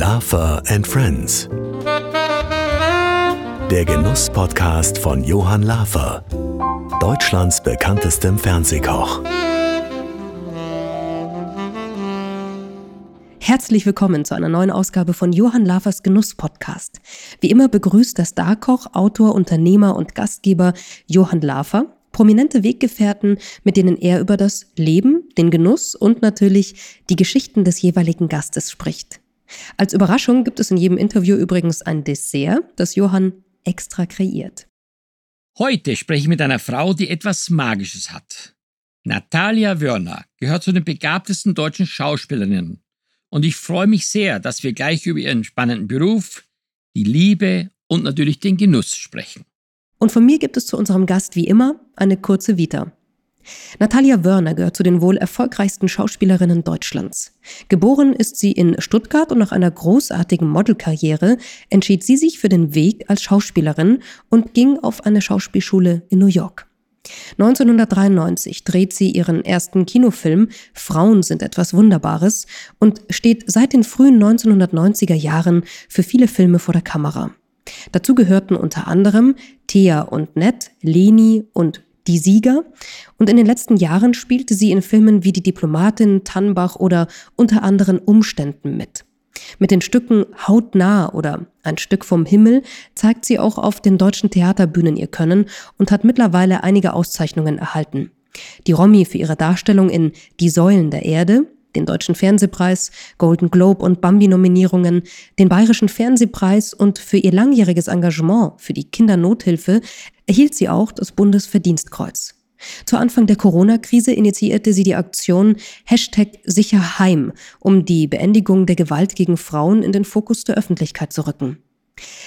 Lafer and Friends. Der Genuss-Podcast von Johann Lafer, Deutschlands bekanntestem Fernsehkoch. Herzlich willkommen zu einer neuen Ausgabe von Johann Lafers Genuss-Podcast. Wie immer begrüßt der Starkoch, Autor, Unternehmer und Gastgeber Johann Lafer prominente Weggefährten, mit denen er über das Leben, den Genuss und natürlich die Geschichten des jeweiligen Gastes spricht. Als Überraschung gibt es in jedem Interview übrigens ein Dessert, das Johann extra kreiert. Heute spreche ich mit einer Frau, die etwas Magisches hat. Natalia Wörner gehört zu den begabtesten deutschen Schauspielerinnen. Und ich freue mich sehr, dass wir gleich über ihren spannenden Beruf, die Liebe und natürlich den Genuss sprechen. Und von mir gibt es zu unserem Gast wie immer eine kurze Vita. Natalia Wörner gehört zu den wohl erfolgreichsten Schauspielerinnen Deutschlands. Geboren ist sie in Stuttgart und nach einer großartigen Modelkarriere entschied sie sich für den Weg als Schauspielerin und ging auf eine Schauspielschule in New York. 1993 dreht sie ihren ersten Kinofilm Frauen sind etwas Wunderbares und steht seit den frühen 1990er Jahren für viele Filme vor der Kamera. Dazu gehörten unter anderem Thea und Ned, Leni und Die Sieger. Und in den letzten Jahren spielte sie in Filmen wie Die Diplomatin, Tannbach oder unter anderen Umständen mit. Mit den Stücken Hautnah oder Ein Stück vom Himmel zeigt sie auch auf den deutschen Theaterbühnen ihr Können und hat mittlerweile einige Auszeichnungen erhalten. Die Romy für ihre Darstellung in Die Säulen der Erde, den Deutschen Fernsehpreis, Golden Globe und Bambi-Nominierungen, den Bayerischen Fernsehpreis und für ihr langjähriges Engagement für die Kindernothilfe erhielt sie auch das Bundesverdienstkreuz. Zu Anfang der Corona-Krise initiierte sie die Aktion Hashtag Sicherheim, um die Beendigung der Gewalt gegen Frauen in den Fokus der Öffentlichkeit zu rücken.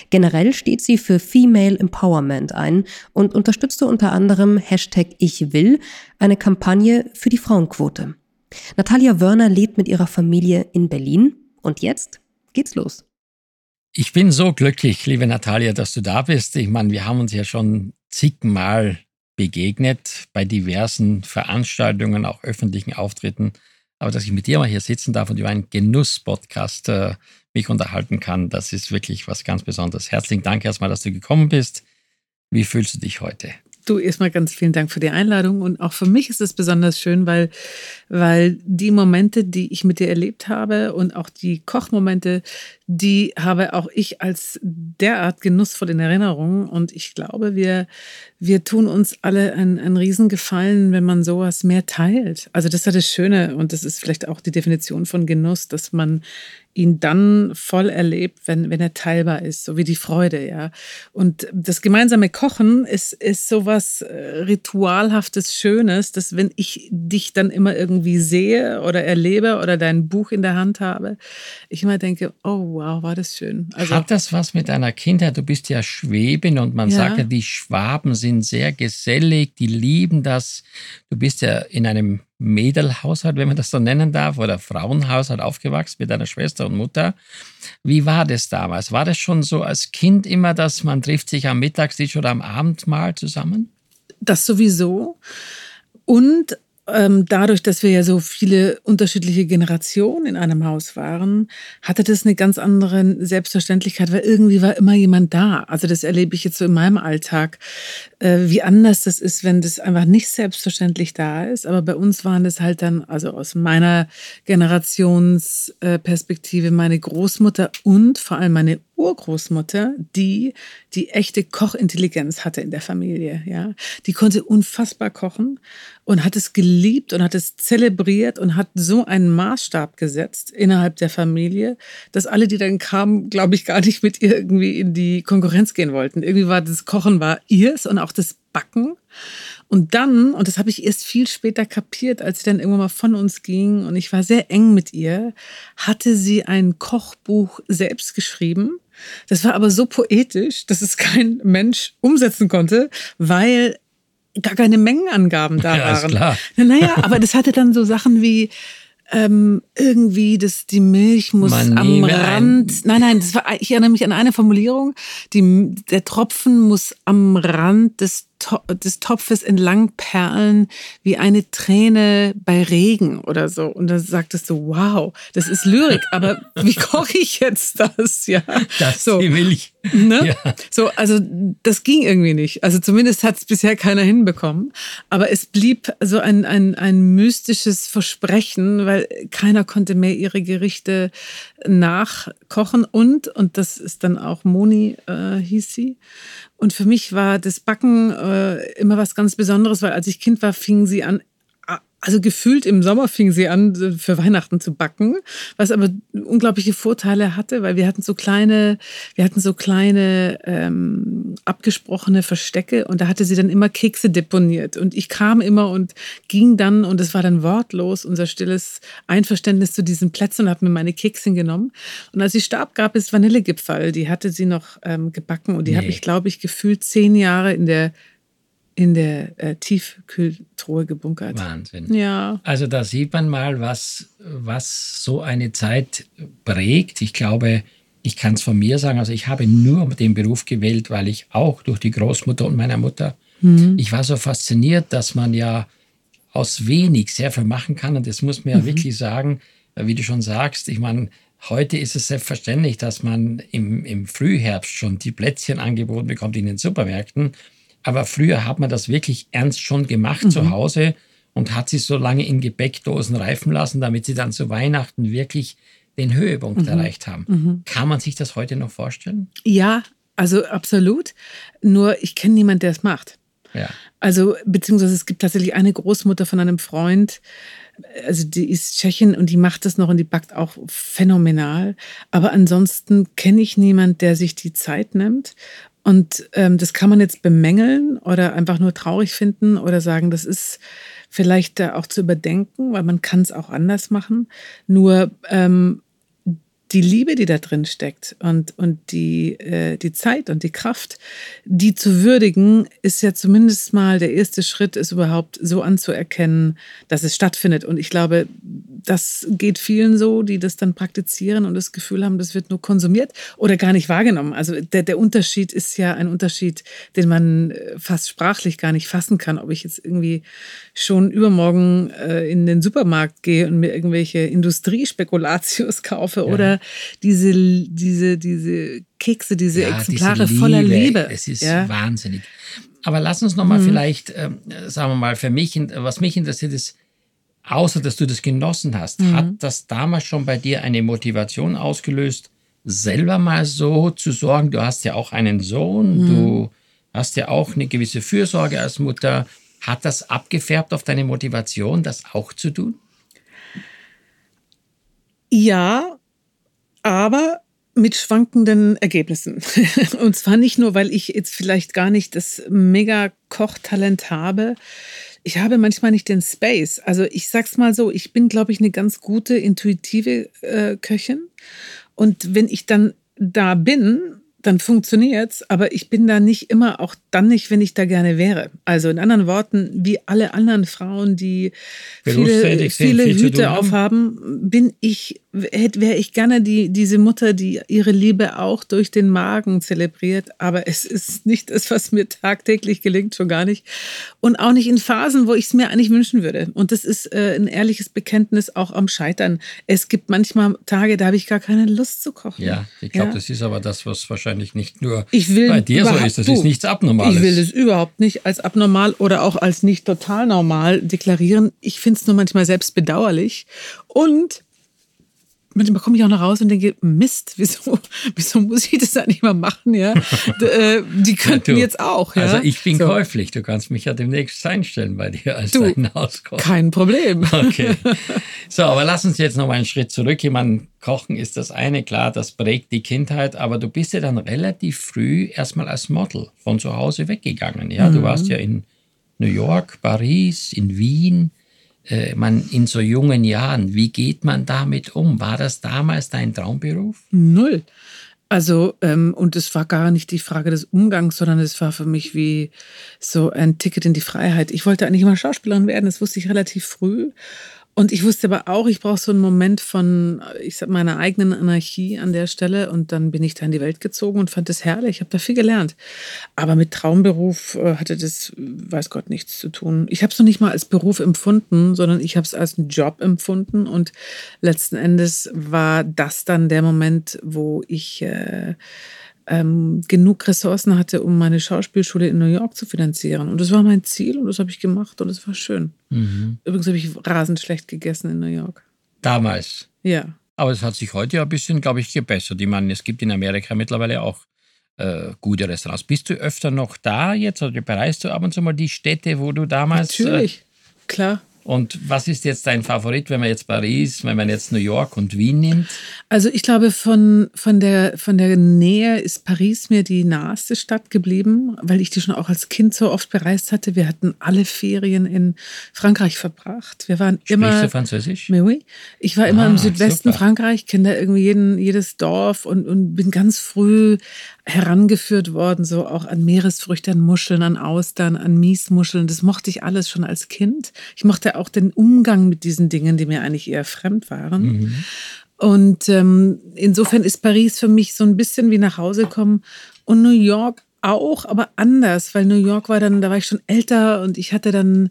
Generell steht sie für Female Empowerment ein und unterstützte unter anderem Hashtag Ich will, eine Kampagne für die Frauenquote. Natalia Wörner lebt mit ihrer Familie in Berlin und jetzt geht's los. Ich bin so glücklich, liebe Natalia, dass du da bist. Ich meine, wir haben uns ja schon zigmal begegnet bei diversen Veranstaltungen, auch öffentlichen Auftritten. Aber dass ich mit dir mal hier sitzen darf und über einen Genuss-Podcast äh, mich unterhalten kann, das ist wirklich was ganz Besonderes. Herzlichen Dank erstmal, dass du gekommen bist. Wie fühlst du dich heute? Du erstmal ganz vielen Dank für die Einladung und auch für mich ist es besonders schön, weil, weil die Momente, die ich mit dir erlebt habe und auch die Kochmomente, die habe auch ich als derart genussvoll in Erinnerung und ich glaube, wir, wir tun uns alle einen, einen Riesengefallen, wenn man sowas mehr teilt. Also das ist ja das Schöne und das ist vielleicht auch die Definition von Genuss, dass man ihn dann voll erlebt, wenn, wenn er teilbar ist, so wie die Freude, ja. Und das gemeinsame Kochen ist, ist sowas äh, ritualhaftes, Schönes, dass wenn ich dich dann immer irgendwie sehe oder erlebe oder dein Buch in der Hand habe, ich immer denke, oh wow, war das schön. Also, Hat das was mit deiner Kindheit? Du bist ja Schwäbin und man ja. sagt ja, die Schwaben sind sehr gesellig, die lieben das. Du bist ja in einem Mädelhaushalt, wenn man das so nennen darf, oder Frauenhaushalt aufgewachsen mit deiner Schwester und Mutter. Wie war das damals? War das schon so als Kind immer, dass man trifft sich am Mittagstisch oder am Abendmahl zusammen? Das sowieso. Und ähm, dadurch, dass wir ja so viele unterschiedliche Generationen in einem Haus waren, hatte das eine ganz andere Selbstverständlichkeit, weil irgendwie war immer jemand da. Also das erlebe ich jetzt so in meinem Alltag, äh, wie anders das ist, wenn das einfach nicht selbstverständlich da ist. Aber bei uns waren das halt dann, also aus meiner Generationsperspektive, meine Großmutter und vor allem meine Urgroßmutter, die die echte Kochintelligenz hatte in der Familie. Ja, die konnte unfassbar kochen und hat es geliebt und hat es zelebriert und hat so einen Maßstab gesetzt innerhalb der Familie, dass alle, die dann kamen, glaube ich, gar nicht mit ihr irgendwie in die Konkurrenz gehen wollten. Irgendwie war das Kochen war ihrs und auch das Backen. Und dann, und das habe ich erst viel später kapiert, als sie dann irgendwann mal von uns ging und ich war sehr eng mit ihr, hatte sie ein Kochbuch selbst geschrieben das war aber so poetisch, dass es kein Mensch umsetzen konnte, weil gar keine Mengenangaben da ja, waren. Ist klar. Naja, aber das hatte dann so Sachen wie ähm, irgendwie, dass die Milch muss Man am Rand. Nein, nein, das war, ich erinnere mich an eine Formulierung. Die, der Tropfen muss am Rand des des Topfes entlang perlen wie eine Träne bei Regen oder so. Und dann sagtest du, wow, das ist Lyrik, aber wie koche ich jetzt das? Ja, das so. die Milch. Ne? Ja. So, also das ging irgendwie nicht. Also zumindest hat es bisher keiner hinbekommen. Aber es blieb so ein, ein, ein mystisches Versprechen, weil keiner konnte mehr ihre Gerichte nachkochen. Und, und das ist dann auch Moni, äh, hieß sie. Und für mich war das Backen äh, immer was ganz Besonderes, weil als ich Kind war, fingen sie an, also gefühlt im Sommer fing sie an, für Weihnachten zu backen, was aber unglaubliche Vorteile hatte, weil wir hatten so kleine, wir hatten so kleine ähm, abgesprochene Verstecke und da hatte sie dann immer Kekse deponiert. Und ich kam immer und ging dann, und es war dann wortlos, unser stilles Einverständnis zu diesen Plätzen und habe mir meine Keksin genommen. Und als sie starb, gab es Vanillegipfel, die hatte sie noch ähm, gebacken und die Nee. habe ich, glaube ich, gefühlt zehn Jahre in der in der äh, Tiefkühltruhe gebunkert. Wahnsinn. Ja. Also da sieht man mal, was, was so eine Zeit prägt. Ich glaube, ich kann es von mir sagen, also ich habe nur den Beruf gewählt, weil ich auch durch die Großmutter und meiner Mutter, ich war so fasziniert, dass man ja aus wenig sehr viel machen kann. Und das muss man ja wirklich sagen, wie du schon sagst, ich meine, heute ist es selbstverständlich, dass man im, im Frühherbst schon die Plätzchen angeboten bekommt in den Supermärkten. Aber früher hat man das wirklich ernst schon gemacht zu Hause und hat sie so lange in Gebäckdosen reifen lassen, damit sie dann zu Weihnachten wirklich den Höhepunkt erreicht haben. Kann man sich das heute noch vorstellen? Ja, also absolut. Nur ich kenne niemanden, der es macht. Ja. Also, beziehungsweise es gibt tatsächlich eine Großmutter von einem Freund, also die ist Tschechin und die macht das noch und die backt auch phänomenal. Aber ansonsten kenne ich niemanden, der sich die Zeit nimmt. Und ähm, das kann man jetzt bemängeln oder einfach nur traurig finden oder sagen, das ist vielleicht auch zu überdenken, weil man kann es auch anders machen. Nur ähm, die Liebe, die da drin steckt und, und die, äh, die Zeit und die Kraft, die zu würdigen, ist ja zumindest mal der erste Schritt, es überhaupt so anzuerkennen, dass es stattfindet. Und ich glaube, das geht vielen so, die das dann praktizieren und das Gefühl haben, das wird nur konsumiert oder gar nicht wahrgenommen. Also der, der Unterschied ist ja ein Unterschied, den man äh, fast sprachlich gar nicht fassen kann, ob ich jetzt irgendwie schon übermorgen äh, in den Supermarkt gehe und mir irgendwelche Industriespekulatius kaufe oder diese, diese, diese Kekse, diese Ja, Exemplare diese voller Liebe. Es ist ja. wahnsinnig. Aber lass uns noch mal vielleicht, ähm, sagen wir mal, für mich, was mich interessiert ist, außer dass du das genossen hast, hat das damals schon bei dir eine Motivation ausgelöst, selber mal so zu sorgen? Du hast ja auch einen Sohn, du hast ja auch eine gewisse Fürsorge als Mutter. Hat das abgefärbt auf deine Motivation, das auch zu tun? Ja, aber mit schwankenden Ergebnissen. Und zwar nicht nur, weil ich jetzt vielleicht gar nicht das Mega-Kochtalent habe. Ich habe manchmal nicht den Space. Also ich sag's mal so, ich bin, glaube ich, eine ganz gute, intuitive äh, Köchin. Und wenn ich dann da bin, dann funktioniert's, aber ich bin da nicht immer, auch dann nicht, wenn ich da gerne wäre. Also in anderen Worten, wie alle anderen Frauen, die viele, viele Hüte aufhaben, bin ich, wäre ich gerne die, diese Mutter, die ihre Liebe auch durch den Magen zelebriert. Aber es ist nicht das, was mir tagtäglich gelingt, schon gar nicht. Und auch nicht in Phasen, wo ich es mir eigentlich wünschen würde. Und das ist äh, ein ehrliches Bekenntnis auch am Scheitern. Es gibt manchmal Tage, da habe ich gar keine Lust zu kochen. Ja, ich glaube, Ja. das ist aber das, was wahrscheinlich nicht nur Ich will bei dir so ist. Das du, ist nichts Abnormales. Ich will es überhaupt nicht als abnormal oder auch als nicht total normal deklarieren. Ich finde es nur manchmal selbst bedauerlich. Und manchmal komme ich auch nach Hause und denke, Mist, wieso, wieso muss ich das eigentlich mal machen? Ja? Äh, Die könnten Du, jetzt auch. Ja? Also ich bin so, käuflich. Du kannst mich ja demnächst einstellen bei dir als Du, dein Hauskoch. Kein Problem. Okay. So, aber lass uns jetzt noch mal einen Schritt zurück. Ich meine, Kochen ist das eine, klar, das prägt die Kindheit, aber du bist ja dann relativ früh erstmal als Model von zu Hause weggegangen. Ja, du warst ja in New York, Paris, in Wien. Äh, man in so jungen Jahren, wie geht man damit um? War das damals dein Traumberuf? Null. Also, ähm, und es war gar nicht die Frage des Umgangs, sondern es war für mich wie so ein Ticket in die Freiheit. Ich wollte eigentlich immer Schauspielerin werden, das wusste ich relativ früh. Und ich wusste aber auch, ich brauche so einen Moment von, ich sag, meiner eigenen Anarchie an der Stelle. Und dann bin ich da in die Welt gezogen und fand das herrlich. Ich habe da viel gelernt. Aber mit Traumberuf äh, hatte das, weiß Gott, nichts zu tun. Ich habe es noch nicht mal als Beruf empfunden, sondern ich habe es als einen Job empfunden. Und letzten Endes war das dann der Moment, wo ich äh, ähm, genug Ressourcen hatte, um meine Schauspielschule in New York zu finanzieren. Und das war mein Ziel und das habe ich gemacht und es war schön. Mhm. Übrigens habe ich rasend schlecht gegessen in New York. Damals? Ja. Aber es hat sich heute ja ein bisschen, glaube ich, gebessert. Ich meine, es gibt in Amerika mittlerweile auch äh, gute Restaurants. Bist du öfter noch da jetzt oder bereist du ab und zu mal die Städte, wo du damals. Natürlich, äh, klar. Und was ist jetzt dein Favorit, wenn man jetzt Paris, wenn man jetzt New York und Wien nimmt? Also ich glaube, von, von, der, von der Nähe ist Paris mir die naheste Stadt geblieben, weil ich die schon auch als Kind so oft bereist hatte. Wir hatten alle Ferien in Frankreich verbracht. Wir waren Sprichst immer. du Französisch? Mais oui. Ich war immer Ah, im Südwesten super. Frankreich, kenne da irgendwie jeden, jedes Dorf und, und bin ganz früh herangeführt worden, so auch an Meeresfrüchte, an Muscheln, an Austern, an Miesmuscheln. Das mochte ich alles schon als Kind. Ich mochte auch den Umgang mit diesen Dingen, die mir eigentlich eher fremd waren. Mhm. Und ähm, insofern ist Paris für mich so ein bisschen wie nach Hause kommen und New York auch, aber anders, weil New York war dann, da war ich schon älter und ich hatte dann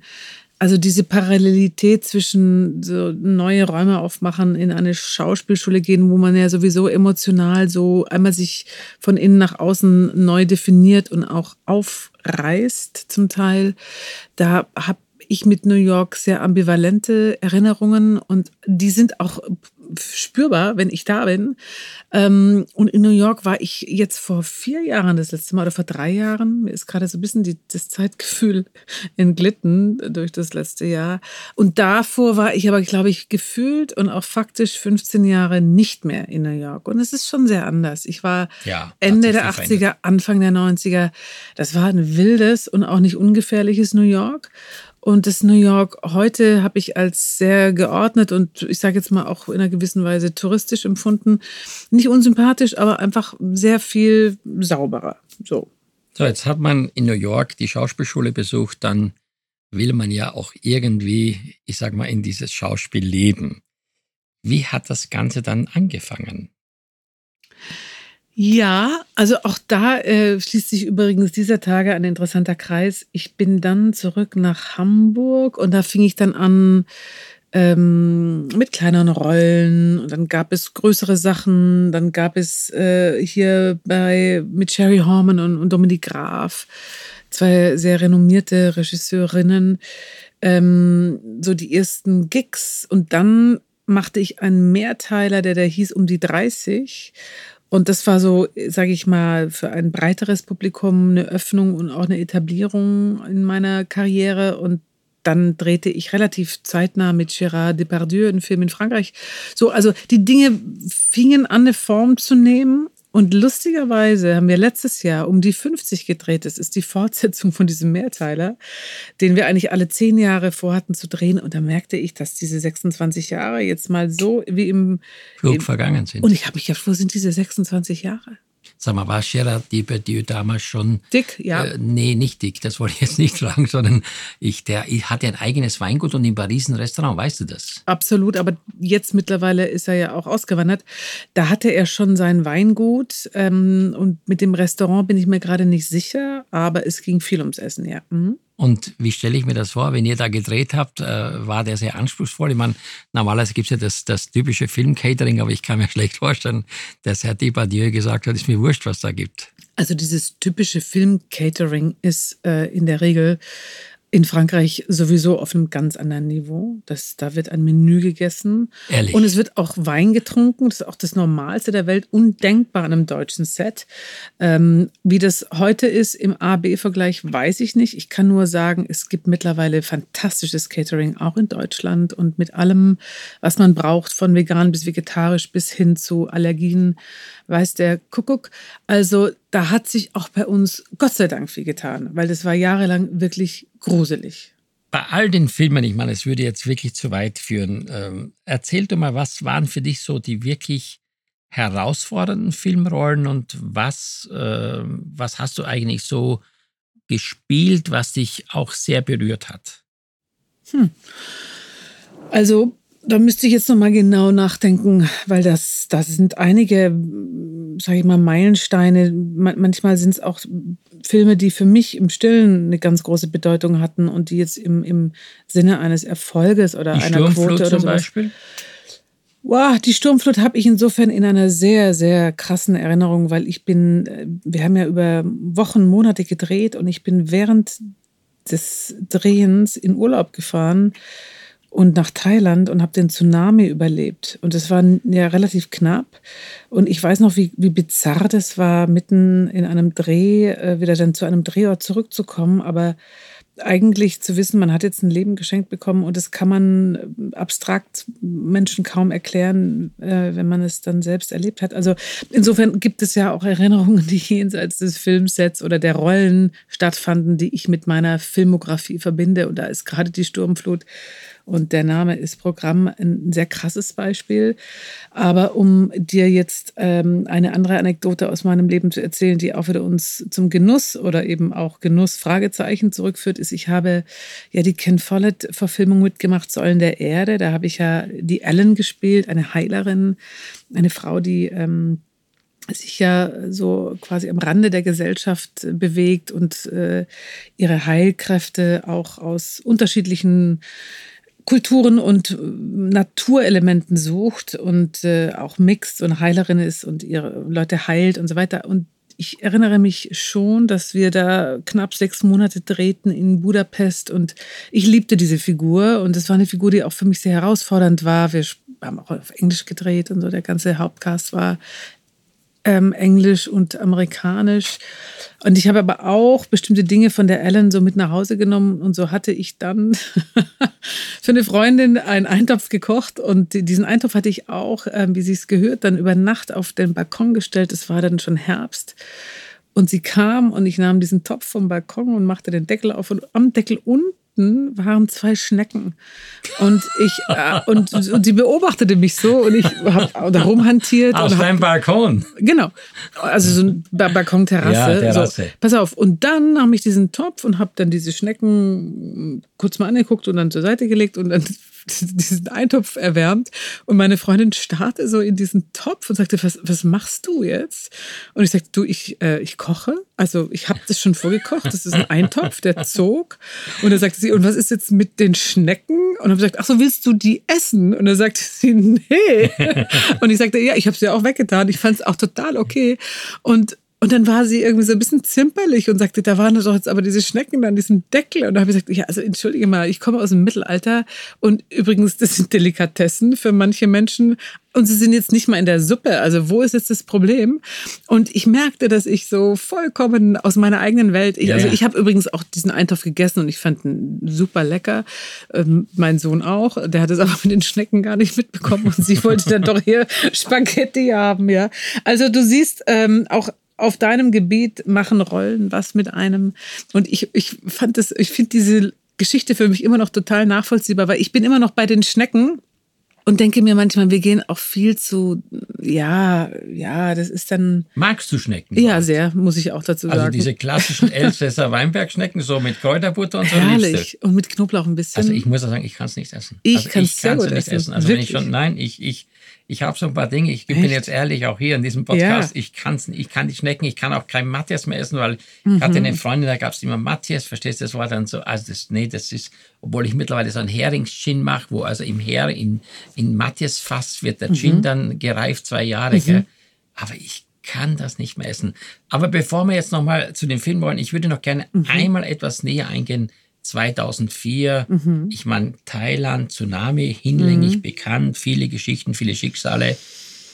also diese Parallelität zwischen so neue Räume aufmachen, in eine Schauspielschule gehen, wo man ja sowieso emotional so einmal sich von innen nach außen neu definiert und auch aufreißt zum Teil. Da habe ich mit New York sehr ambivalente Erinnerungen und die sind auch spürbar, wenn ich da bin. Ähm, und in New York war ich jetzt vor vier Jahren das letzte Mal oder vor drei Jahren. Mir ist gerade so ein bisschen die, das Zeitgefühl entglitten durch das letzte Jahr. Und davor war ich aber, glaube ich, gefühlt und auch faktisch 15 Jahre nicht mehr in New York. Und es ist schon sehr anders. Ich war Ja, Ende der viel 80er, verändert. Anfang der 90er. Das war ein wildes und auch nicht ungefährliches New York. Und das New York heute habe ich als sehr geordnet und ich sage jetzt mal auch in einer gewissen Weise touristisch empfunden. Nicht unsympathisch, aber einfach sehr viel sauberer. So. So, jetzt hat man in New York die Schauspielschule besucht, dann will man ja auch irgendwie, ich sag mal, in dieses Schauspiel leben. Wie hat das Ganze dann angefangen? Ja, also auch da äh, schließt sich übrigens dieser Tage ein interessanter Kreis. Ich bin dann zurück nach Hamburg und da fing ich dann an ähm, mit kleineren Rollen und dann gab es größere Sachen. Dann gab es äh, hier bei mit Sherry Horman und, und Dominique Graf zwei sehr renommierte Regisseurinnen ähm, so die ersten Gigs und dann machte ich einen Mehrteiler, der da hieß um die 30 und das war so, sage ich mal, für ein breiteres Publikum eine Öffnung und auch eine Etablierung in meiner Karriere. Und dann drehte ich relativ zeitnah mit Gérard Depardieu einen Film in Frankreich. So, also die Dinge fingen an, eine Form zu nehmen. Und lustigerweise haben wir letztes Jahr um die 50 gedreht. Das ist die Fortsetzung von diesem Mehrteiler, den wir eigentlich alle zehn Jahre vorhatten zu drehen. Und da merkte ich, dass diese 26 Jahre jetzt mal so wie im Flug im- vergangen sind. und ich habe mich gedacht, wo sind diese 26 Jahre? Sag mal, war Gerard Depardieu damals schon Dick, ja. Äh, nee, nicht dick, das wollte ich jetzt nicht fragen, sondern ich, der ich hatte ein eigenes Weingut und in Paris ein Restaurant, weißt du das? Absolut, aber jetzt mittlerweile ist er ja auch ausgewandert. Da hatte er schon sein Weingut ähm, und mit dem Restaurant bin ich mir gerade nicht sicher, aber es ging viel ums Essen, ja. Mhm. Und wie stelle ich mir das vor, wenn ihr da gedreht habt, äh, war der sehr anspruchsvoll? Ich meine, normalerweise gibt es ja das, das typische Film-Catering, aber ich kann mir schlecht vorstellen, dass Herr Depardieu gesagt hat, ist mir wurscht, was da gibt. Also dieses typische Film-Catering ist äh, in der Regel in Frankreich sowieso auf einem ganz anderen Niveau. Das, da wird ein Menü gegessen. Ehrlich? Und es wird auch Wein getrunken. Das ist auch das Normalste der Welt. Undenkbar an einem deutschen Set. Ähm, wie das heute ist im A-B-Vergleich, weiß ich nicht. Ich kann nur sagen, es gibt mittlerweile fantastisches Catering auch in Deutschland und mit allem, was man braucht, von vegan bis vegetarisch bis hin zu Allergien, weiß der Kuckuck. Also da hat sich auch bei uns Gott sei Dank viel getan, weil das war jahrelang wirklich gruselig. Bei all den Filmen, ich meine, es würde jetzt wirklich zu weit führen, ähm, erzähl doch mal, was waren für dich so die wirklich herausfordernden Filmrollen und was, äh, was hast du eigentlich so gespielt, was dich auch sehr berührt hat? Also da müsste ich jetzt noch mal genau nachdenken, weil das, das sind einige, sage ich mal, Meilensteine. Manchmal sind es auch Filme, die für mich im Stillen eine ganz große Bedeutung hatten und die jetzt im, im Sinne eines Erfolges oder die einer Sturmflut Quote oder zum sowas. Beispiel. Wow, die Sturmflut habe ich insofern in einer sehr, sehr krassen Erinnerung, weil ich bin, äh, wir haben ja über Wochen, Monate gedreht und ich bin während des Drehens in Urlaub gefahren und nach Thailand und habe den Tsunami überlebt. Und das war ja relativ knapp. Und ich weiß noch, wie, wie bizarr das war, mitten in einem Dreh äh, wieder dann zu einem Drehort zurückzukommen. Aber eigentlich zu wissen, man hat jetzt ein Leben geschenkt bekommen und das kann man äh, abstrakt Menschen kaum erklären, äh, wenn man es dann selbst erlebt hat. Also insofern gibt es ja auch Erinnerungen, die jenseits des Filmsets oder der Rollen stattfanden, die ich mit meiner Filmografie verbinde. Und da ist gerade die Sturmflut und der Name ist Programm ein sehr krasses Beispiel. Aber um dir jetzt ähm, eine andere Anekdote aus meinem Leben zu erzählen, die auch wieder uns zum Genuss oder eben auch Genuss Fragezeichen zurückführt, ist, ich habe ja die Ken Follett-Verfilmung mitgemacht, Säulen der Erde. Da habe ich ja die Ellen gespielt, eine Heilerin, eine Frau, die ähm, sich ja so quasi am Rande der Gesellschaft bewegt und äh, ihre Heilkräfte auch aus unterschiedlichen Kulturen und äh, Naturelementen sucht und äh, auch mixt und Heilerin ist und ihre Leute heilt und so weiter. Und ich erinnere mich schon, dass wir da knapp sechs Monate drehten in Budapest und ich liebte diese Figur und es war eine Figur, die auch für mich sehr herausfordernd war. Wir haben auch auf Englisch gedreht und so. Der ganze Hauptcast war ähm, Englisch und Amerikanisch. Und ich habe aber auch bestimmte Dinge von der Ellen so mit nach Hause genommen und so hatte ich dann für eine Freundin einen Eintopf gekocht und diesen Eintopf hatte ich auch, ähm, wie sie es gehört, dann über Nacht auf den Balkon gestellt. Es war dann schon Herbst. Und sie kam und ich nahm diesen Topf vom Balkon und machte den Deckel auf und am Deckel unten unten waren zwei Schnecken. Und ich äh, und, und sie beobachtete mich so und ich habe da rumhantiert. Auf deinem Balkon. Genau. Also so eine ba Balkonterrasse. Ja. So, pass auf. Und dann nahm ich diesen Topf und habe dann diese Schnecken kurz mal angeguckt und dann zur Seite gelegt und dann diesen Eintopf erwärmt und meine Freundin starrte so in diesen Topf und sagte, was, was machst du jetzt? Und ich sagte, du, ich, äh, ich koche. Also ich habe das schon vorgekocht. Das ist ein Eintopf, der zog. Und dann sagte sie, und was ist jetzt mit den Schnecken? Und dann gesagt, ach so, willst du die essen? Und dann sagte sie, nee. Und ich sagte, ja, ich habe sie auch weggetan. Ich fand es auch total okay. Und und dann war sie irgendwie so ein bisschen zimperlich und sagte, da waren doch jetzt aber diese Schnecken an diesem Deckel. Und da habe ich gesagt, ja, also entschuldige mal, ich komme aus dem Mittelalter und übrigens, das sind Delikatessen für manche Menschen. Und sie sind jetzt nicht mal in der Suppe. Also wo ist jetzt das Problem? Und ich merkte, dass ich so vollkommen aus meiner eigenen Welt. Ich, Ja, also ja. ich habe übrigens auch diesen Eintopf gegessen und ich fand ihn super lecker. Ähm, mein Sohn auch. Der hat es aber mit den Schnecken gar nicht mitbekommen und sie wollte dann doch hier Spaghetti haben. Ja. Also du siehst ähm, auch auf deinem Gebiet machen Rollen was mit einem. Und ich, ich fand das, ich finde diese Geschichte für mich immer noch total nachvollziehbar, weil ich bin immer noch bei den Schnecken und denke mir manchmal, wir gehen auch viel zu, ja, ja, das ist dann, Magst du Schnecken? ja, sehr, muss ich auch dazu Also sagen. diese klassischen Elsässer Weinbergschnecken, so mit Kräuterbutter und so. Herrlich. Und mit Knoblauch ein bisschen. Also ich muss auch sagen, ich kann es nicht essen. Ich also sehr kann's gut nicht essen. essen. Also wenn ich Wirklich? schon, nein, ich, ich, ich habe so ein paar Dinge, ich bin Echt? jetzt ehrlich, auch hier in diesem Podcast, Ja. ich, kann's, ich kann die Schnecken, ich kann auch kein Matthias mehr essen, weil Mhm. ich hatte eine Freundin, da gab es immer Matthias, verstehst du, das war dann so, also das, nee, das ist, obwohl ich mittlerweile so einen Heringsgin mache, wo also im Her, in, in Matthias Fass wird der Mhm. Gin dann gereift, zwei Jahre, gell? aber ich kann das nicht mehr essen. Aber bevor wir jetzt nochmal zu den Filmen wollen, ich würde noch gerne Mhm. einmal etwas näher eingehen. 2004, Mhm. ich meine, Thailand, Tsunami, hinlänglich bekannt, viele Geschichten, viele Schicksale.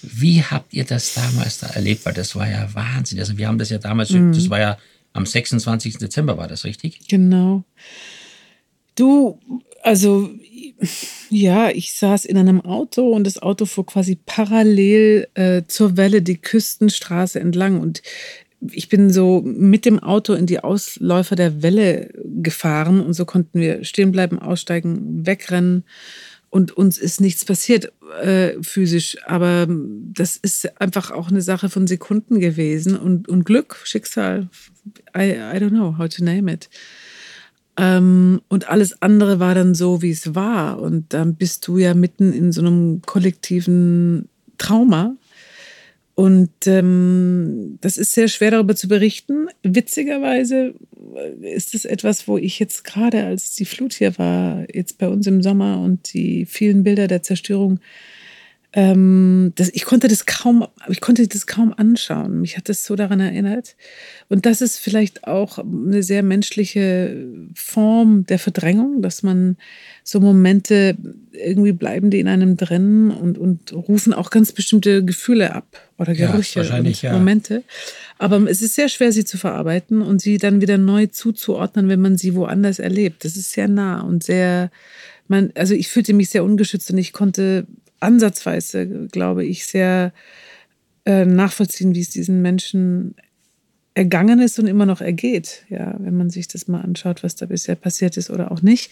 Wie habt ihr das damals da erlebt? Weil das war ja Wahnsinn. Also wir haben das ja damals, Mhm. das war ja am 26. Dezember, war das richtig? Genau. Du, also ja, ich saß in einem Auto und das Auto fuhr quasi parallel äh, zur Welle die Küstenstraße entlang und ich bin so mit dem Auto in die Ausläufer der Welle gefahren und so konnten wir stehen bleiben, aussteigen, wegrennen und uns ist nichts passiert äh, physisch, aber das ist einfach auch eine Sache von Sekunden gewesen und, und Glück, Schicksal, I, I don't know how to name it. Ähm, und alles andere war dann so, wie es war. Und dann bist du ja mitten in so einem kollektiven Trauma. Und ähm, das ist sehr schwer darüber zu berichten. Witzigerweise ist es etwas, wo ich jetzt gerade, als die Flut hier war, jetzt bei uns im Sommer und die vielen Bilder der Zerstörung ähm, das, ich konnte das kaum, ich konnte das kaum anschauen. Mich hat das so daran erinnert. Und das ist vielleicht auch eine sehr menschliche Form der Verdrängung, dass man so Momente irgendwie bleiben die in einem drin und, und rufen auch ganz bestimmte Gefühle ab oder Gerüche ja, und ja. Momente. Aber es ist sehr schwer, sie zu verarbeiten und sie dann wieder neu zuzuordnen, wenn man sie woanders erlebt. Das ist sehr nah und sehr, man, also ich fühlte mich sehr ungeschützt und ich konnte ansatzweise, glaube ich, sehr äh, nachvollziehen, wie es diesen Menschen ergangen ist und immer noch ergeht. Ja, wenn man sich das mal anschaut, was da bisher passiert ist oder auch nicht.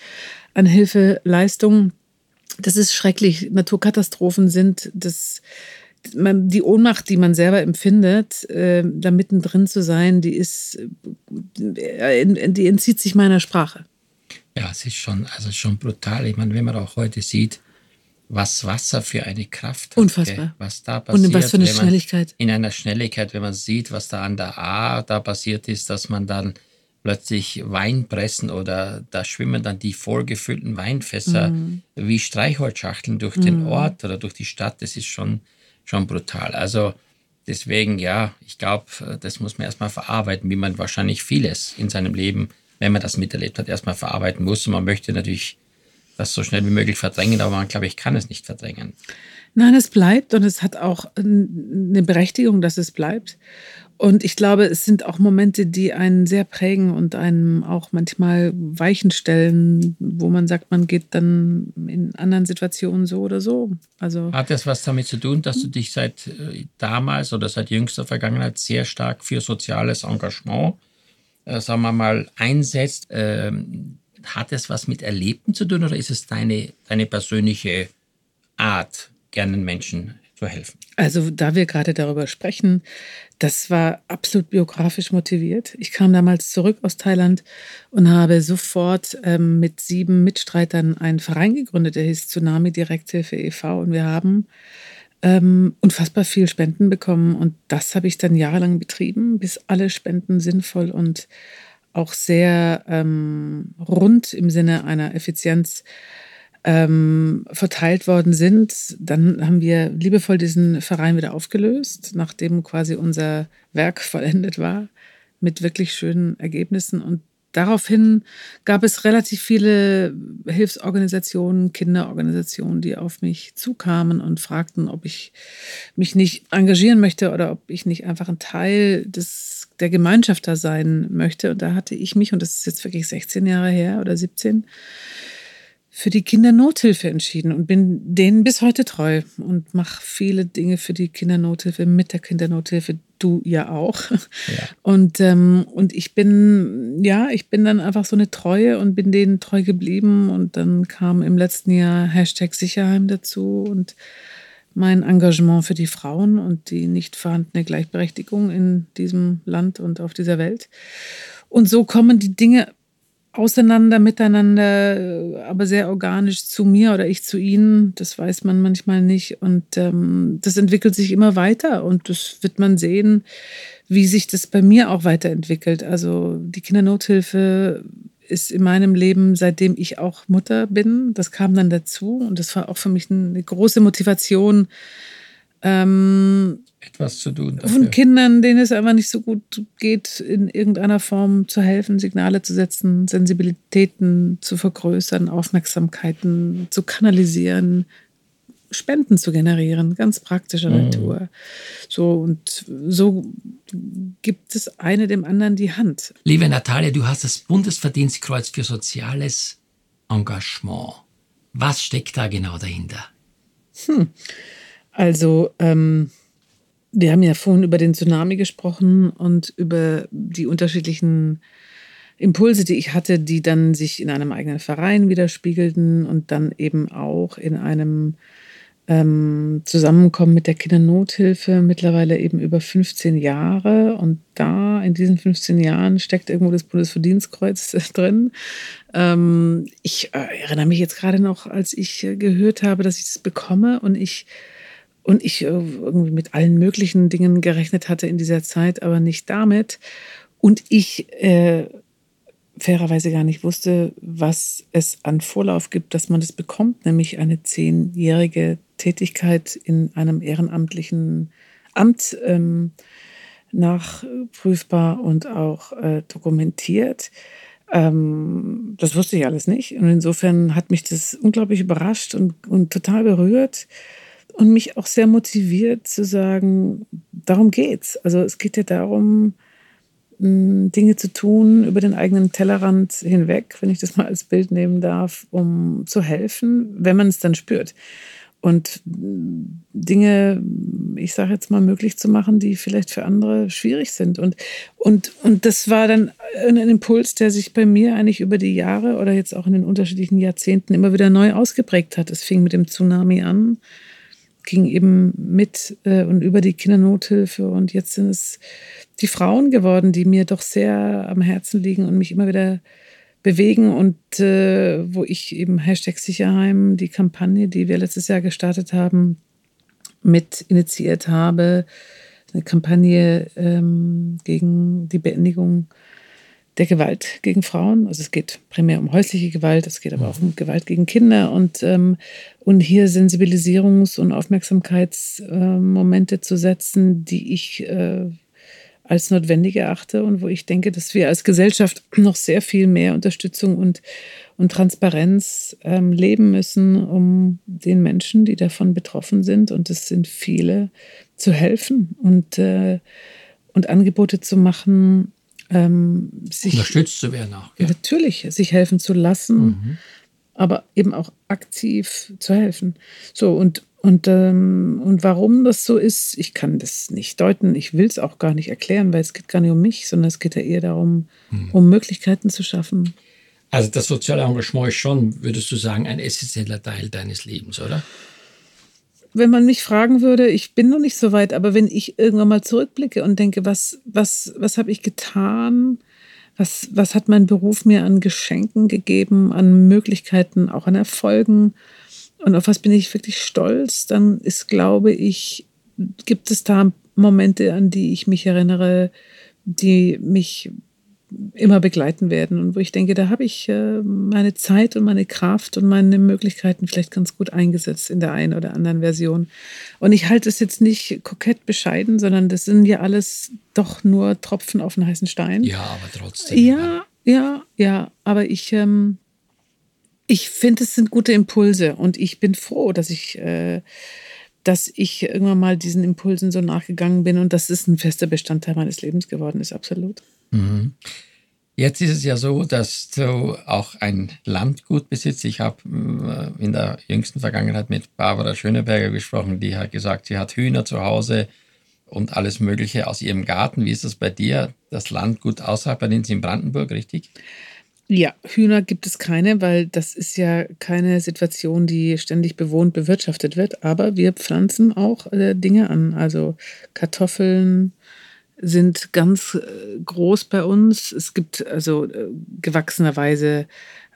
An Hilfeleistungen, das ist schrecklich. Naturkatastrophen sind das, die Ohnmacht, die man selber empfindet, äh, da mittendrin zu sein, die ist, äh, die entzieht sich meiner Sprache. Ja, es ist schon, also schon brutal. Ich meine, wenn man auch heute sieht, was Wasser für eine Kraft hat. Unfassbar. Was da passiert. Und in was für eine Schnelligkeit. In einer Schnelligkeit, wenn man sieht, was da an der A da passiert ist, dass man dann plötzlich Wein pressen oder da schwimmen dann die vollgefüllten Weinfässer mm. wie Streichholzschachteln durch mm. den mhm. Ort oder durch die Stadt. Das ist schon, schon brutal. Also deswegen, ja, ich glaube, das muss man erstmal verarbeiten, wie man wahrscheinlich vieles in seinem Leben, wenn man das miterlebt hat, erstmal verarbeiten muss. Und man möchte natürlich das so schnell wie möglich verdrängen, aber man, glaube ich, kann es nicht verdrängen. Nein, es bleibt und es hat auch eine Berechtigung, dass es bleibt. Und ich glaube, es sind auch Momente, die einen sehr prägen und einem auch manchmal Weichen stellen, wo man sagt, man geht dann in anderen Situationen so oder so. Also Hat das was damit zu tun, dass du dich seit äh, damals oder seit jüngster Vergangenheit sehr stark für soziales Engagement, äh, sagen wir mal, einsetzt? Ähm, hat es was mit Erlebten zu tun oder ist es deine, deine persönliche Art, gerne Menschen zu helfen? Also, da wir gerade darüber sprechen, das war absolut biografisch motiviert. Ich kam damals zurück aus Thailand und habe sofort ähm, mit sieben Mitstreitern einen Verein gegründet, der hieß Tsunami Direkthilfe e.V. Und wir haben ähm, unfassbar viel Spenden bekommen. Und das habe ich dann jahrelang betrieben, bis alle Spenden sinnvoll und auch sehr ähm, rund im Sinne einer Effizienz ähm, verteilt worden sind. Dann haben wir liebevoll diesen Verein wieder aufgelöst, nachdem quasi unser Werk vollendet war, mit wirklich schönen Ergebnissen. Und daraufhin gab es relativ viele Hilfsorganisationen, Kinderorganisationen, die auf mich zukamen und fragten, ob ich mich nicht engagieren möchte oder ob ich nicht einfach ein Teil des, der Gemeinschaft da sein möchte. Und da hatte ich mich, und das ist jetzt wirklich 16 Jahre her oder 17, für die Kindernothilfe entschieden und bin denen bis heute treu und mache viele Dinge für die Kindernothilfe mit der Kindernothilfe. Du ja auch. Ja. Und, ähm, und ich bin, ja, ich bin dann einfach so eine Treue und bin denen treu geblieben. Und dann kam im letzten Jahr Hashtag Sicherheim dazu und mein Engagement für die Frauen und die nicht vorhandene Gleichberechtigung in diesem Land und auf dieser Welt. Und so kommen die Dinge auseinander, miteinander, aber sehr organisch zu mir oder ich zu ihnen. Das weiß man manchmal nicht. Und ähm, das entwickelt sich immer weiter und das wird man sehen, wie sich das bei mir auch weiterentwickelt. Also die Kindernothilfe ist in meinem Leben, seitdem ich auch Mutter bin, das kam dann dazu und das war auch für mich eine große Motivation, ähm, etwas zu tun. Dafür. Von Kindern, denen es einfach nicht so gut geht, in irgendeiner Form zu helfen, Signale zu setzen, Sensibilitäten zu vergrößern, Aufmerksamkeiten zu kanalisieren, Spenden zu generieren, ganz praktischer mhm. Natur. So und so gibt es eine dem anderen die Hand. Liebe Natalia, du hast das Bundesverdienstkreuz für soziales Engagement. Was steckt da genau dahinter? Hm. Also ähm, wir haben ja vorhin über den Tsunami gesprochen und über die unterschiedlichen Impulse, die ich hatte, die dann sich in einem eigenen Verein widerspiegelten und dann eben auch in einem ähm, Zusammenkommen mit der Kindernothilfe mittlerweile eben über 15 Jahre. Und da in diesen 15 Jahren steckt irgendwo das Bundesverdienstkreuz drin. Ähm, ich äh, erinnere mich jetzt gerade noch, als ich äh, gehört habe, dass ich das bekomme und ich und ich äh, irgendwie mit allen möglichen Dingen gerechnet hatte in dieser Zeit, aber nicht damit. Und ich äh, fairerweise gar nicht wusste, was es an Vorlauf gibt, dass man das bekommt, nämlich eine zehnjährige Tätigkeit in einem ehrenamtlichen Amt ähm, nachprüfbar und auch äh, dokumentiert. Ähm, das wusste ich alles nicht. Und insofern hat mich das unglaublich überrascht und, und total berührt und mich auch sehr motiviert zu sagen, darum geht's. Also es geht ja darum, Dinge zu tun über den eigenen Tellerrand hinweg, wenn ich das mal als Bild nehmen darf, um zu helfen, wenn man es dann spürt. Und Dinge, ich sage jetzt mal, möglich zu machen, die vielleicht für andere schwierig sind. Und, und, und das war dann ein Impuls, der sich bei mir eigentlich über die Jahre oder jetzt auch in den unterschiedlichen Jahrzehnten immer wieder neu ausgeprägt hat. Es fing mit dem Tsunami an, ging eben mit äh, und über die Kindernothilfe und jetzt sind es die Frauen geworden, die mir doch sehr am Herzen liegen und mich immer wieder bewegen und äh, wo ich eben Hashtag Sicherheim, die Kampagne, die wir letztes Jahr gestartet haben, mit initiiert habe. Eine Kampagne ähm, gegen die Beendigung der Gewalt gegen Frauen. Also es geht primär um häusliche Gewalt, es geht aber auch um Gewalt gegen Kinder und, ähm, und hier Sensibilisierungs- und Aufmerksamkeitsmomente äh, zu setzen, die ich äh, als notwendig erachte und wo ich denke, dass wir als Gesellschaft noch sehr viel mehr Unterstützung und, und Transparenz ähm, leben müssen, um den Menschen, die davon betroffen sind, und es sind viele, zu helfen und, äh, und Angebote zu machen, ähm, sich unterstützt zu werden auch. Ja. Natürlich, sich helfen zu lassen, mhm. aber eben auch aktiv zu helfen. So und und, ähm, und warum das so ist, ich kann das nicht deuten. Ich will es auch gar nicht erklären, weil es geht gar nicht um mich, sondern es geht ja eher darum, hm. um Möglichkeiten zu schaffen. Also das soziale Engagement ist schon, würdest du sagen, ein essentieller Teil deines Lebens, oder? Wenn man mich fragen würde, ich bin noch nicht so weit, aber wenn ich irgendwann mal zurückblicke und denke, was, was, was habe ich getan? Was, was hat mein Beruf mir an Geschenken gegeben, an Möglichkeiten, auch an Erfolgen? und auf was bin ich wirklich stolz, dann ist, glaube ich, gibt es da Momente, an die ich mich erinnere, die mich immer begleiten werden und wo ich denke, da habe ich äh, meine Zeit und meine Kraft und meine Möglichkeiten vielleicht ganz gut eingesetzt in der einen oder anderen Version. Und ich halte es jetzt nicht kokett bescheiden, sondern das sind ja alles doch nur Tropfen auf den heißen Stein. Ja, aber trotzdem. Ja, ja, ja, aber ich, ähm, ich finde, es sind gute Impulse und ich bin froh, dass ich, äh, dass ich irgendwann mal diesen Impulsen so nachgegangen bin und dass es ein fester Bestandteil meines Lebens geworden ist, absolut. Mhm. Jetzt ist es ja so, dass du auch ein Landgut besitzt. Ich habe äh, in der jüngsten Vergangenheit mit Barbara Schöneberger gesprochen, die hat gesagt, sie hat Hühner zu Hause und alles Mögliche aus ihrem Garten. Wie ist das bei dir? Das Landgut außerhalb bei uns in Brandenburg, richtig? Ja, Hühner gibt es keine, weil das ist ja keine Situation, die ständig bewohnt bewirtschaftet wird. Aber wir pflanzen auch äh, Dinge an. Also Kartoffeln sind ganz äh, groß bei uns. Es gibt also äh, gewachsenerweise